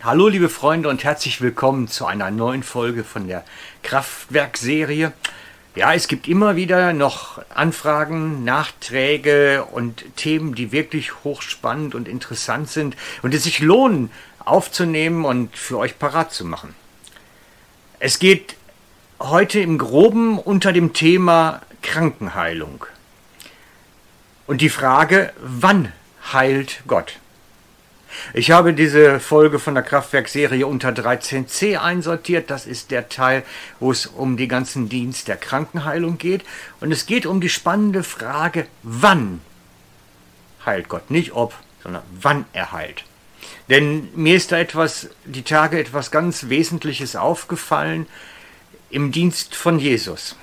Hallo liebe Freunde und herzlich willkommen zu einer neuen Folge von der Kraftwerkserie. Ja, es gibt immer wieder noch Anfragen, Nachträge und Themen, die wirklich hochspannend und interessant sind und es sich lohnen aufzunehmen und für euch parat zu machen. Es geht heute im groben unter dem Thema Krankenheilung. Und die Frage, wann heilt Gott? Ich habe diese Folge von der Kraftwerkserie unter 13c einsortiert. Das ist der Teil, wo es um den ganzen Dienst der Krankenheilung geht. Und es geht um die spannende Frage, wann heilt Gott? Nicht ob, sondern wann er heilt. Denn mir ist da etwas, die Tage etwas ganz Wesentliches aufgefallen im Dienst von Jesus.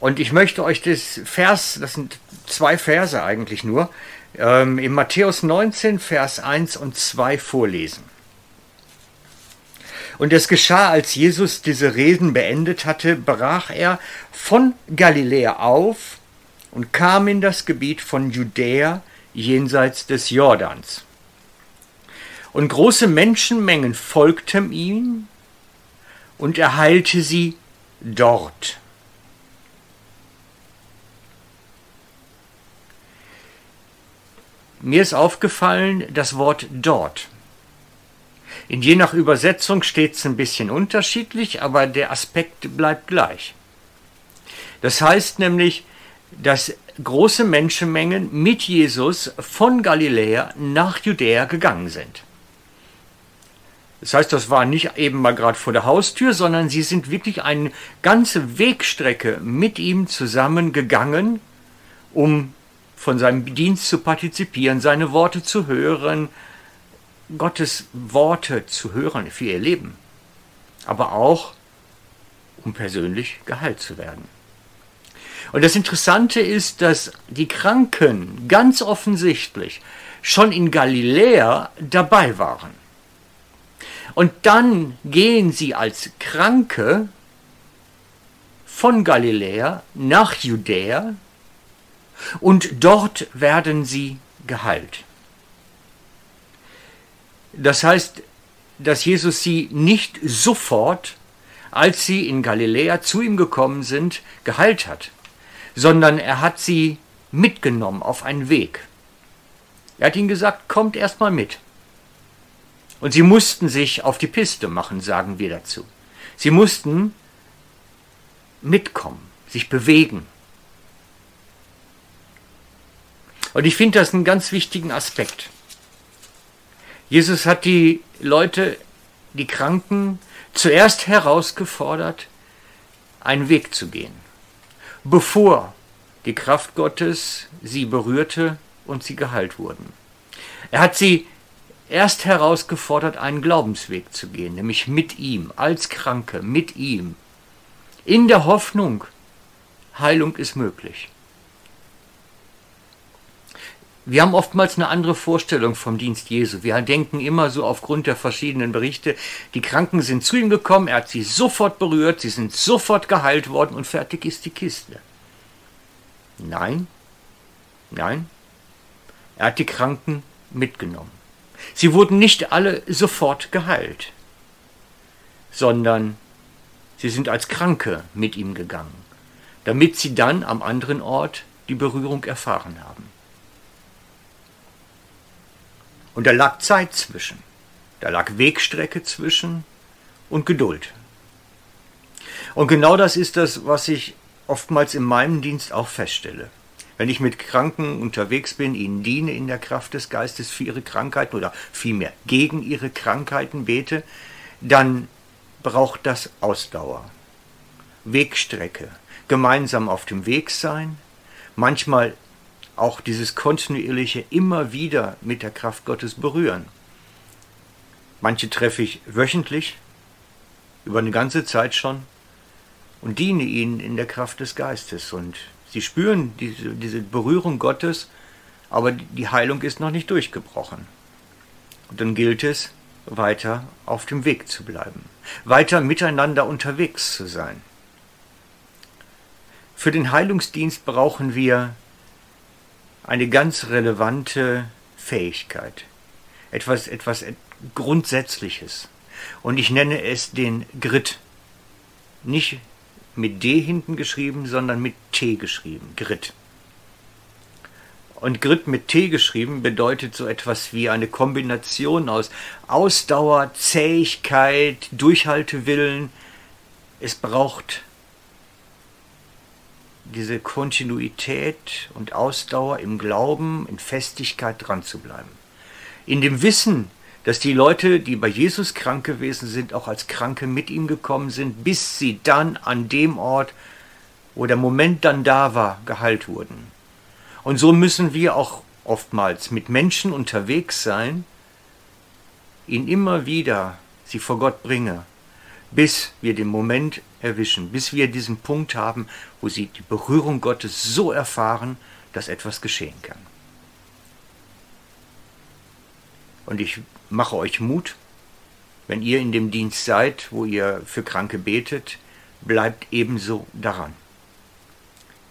Und ich möchte euch das Vers, das sind zwei Verse eigentlich nur, ähm, in Matthäus 19, Vers 1 und 2 vorlesen. Und es geschah, als Jesus diese Reden beendet hatte, brach er von Galiläa auf und kam in das Gebiet von Judäa jenseits des Jordans. Und große Menschenmengen folgten ihm, und er heilte sie dort. Mir ist aufgefallen, das Wort dort. In je nach Übersetzung steht es ein bisschen unterschiedlich, aber der Aspekt bleibt gleich. Das heißt nämlich, dass große Menschenmengen mit Jesus von Galiläa nach Judäa gegangen sind. Das heißt, das war nicht eben mal gerade vor der Haustür, sondern sie sind wirklich eine ganze Wegstrecke mit ihm zusammen gegangen, um von seinem Dienst zu partizipieren, seine Worte zu hören, Gottes Worte zu hören für ihr Leben, aber auch um persönlich geheilt zu werden. Und das Interessante ist, dass die Kranken ganz offensichtlich schon in Galiläa dabei waren. Und dann gehen sie als Kranke von Galiläa nach Judäa und dort werden sie geheilt. Das heißt, dass Jesus sie nicht sofort, als sie in Galiläa zu ihm gekommen sind, geheilt hat, sondern er hat sie mitgenommen auf einen Weg. Er hat ihnen gesagt, kommt erst mal mit. Und sie mussten sich auf die Piste machen, sagen wir dazu. Sie mussten mitkommen, sich bewegen. Und ich finde das einen ganz wichtigen Aspekt. Jesus hat die Leute, die Kranken, zuerst herausgefordert, einen Weg zu gehen, bevor die Kraft Gottes sie berührte und sie geheilt wurden. Er hat sie erst herausgefordert, einen Glaubensweg zu gehen, nämlich mit ihm, als Kranke, mit ihm, in der Hoffnung, Heilung ist möglich. Wir haben oftmals eine andere Vorstellung vom Dienst Jesu. Wir denken immer so aufgrund der verschiedenen Berichte, die Kranken sind zu ihm gekommen, er hat sie sofort berührt, sie sind sofort geheilt worden und fertig ist die Kiste. Nein, nein, er hat die Kranken mitgenommen. Sie wurden nicht alle sofort geheilt, sondern sie sind als Kranke mit ihm gegangen, damit sie dann am anderen Ort die Berührung erfahren haben. Und da lag Zeit zwischen. Da lag Wegstrecke zwischen und Geduld. Und genau das ist das, was ich oftmals in meinem Dienst auch feststelle. Wenn ich mit Kranken unterwegs bin, ihnen diene in der Kraft des Geistes für ihre Krankheiten oder vielmehr gegen ihre Krankheiten bete, dann braucht das Ausdauer. Wegstrecke, gemeinsam auf dem Weg sein, manchmal auch dieses kontinuierliche immer wieder mit der Kraft Gottes berühren. Manche treffe ich wöchentlich, über eine ganze Zeit schon, und diene ihnen in der Kraft des Geistes. Und sie spüren diese, diese Berührung Gottes, aber die Heilung ist noch nicht durchgebrochen. Und dann gilt es, weiter auf dem Weg zu bleiben, weiter miteinander unterwegs zu sein. Für den Heilungsdienst brauchen wir eine ganz relevante Fähigkeit. Etwas, etwas Grundsätzliches. Und ich nenne es den Grit. Nicht mit D hinten geschrieben, sondern mit T geschrieben. Grit. Und Grit mit T geschrieben bedeutet so etwas wie eine Kombination aus Ausdauer, Zähigkeit, Durchhaltewillen. Es braucht diese Kontinuität und Ausdauer im Glauben, in Festigkeit dran zu bleiben. In dem Wissen, dass die Leute, die bei Jesus krank gewesen sind, auch als Kranke mit ihm gekommen sind, bis sie dann an dem Ort, wo der Moment dann da war, geheilt wurden. Und so müssen wir auch oftmals mit Menschen unterwegs sein, ihn immer wieder sie vor Gott bringen, bis wir den Moment erwischen, bis wir diesen Punkt haben, wo sie die Berührung Gottes so erfahren, dass etwas geschehen kann. Und ich mache euch Mut, wenn ihr in dem Dienst seid, wo ihr für Kranke betet, bleibt ebenso daran.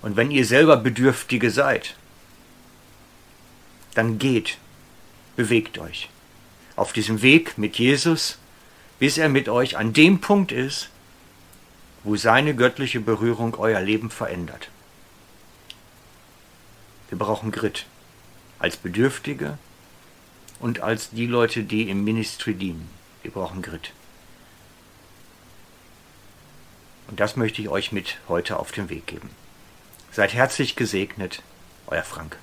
Und wenn ihr selber Bedürftige seid, dann geht, bewegt euch auf diesem Weg mit Jesus, bis er mit euch an dem Punkt ist, wo seine göttliche Berührung euer Leben verändert. Wir brauchen Grit als Bedürftige und als die Leute, die im Ministry dienen. Wir brauchen Grit. Und das möchte ich euch mit heute auf den Weg geben. Seid herzlich gesegnet, euer Frank.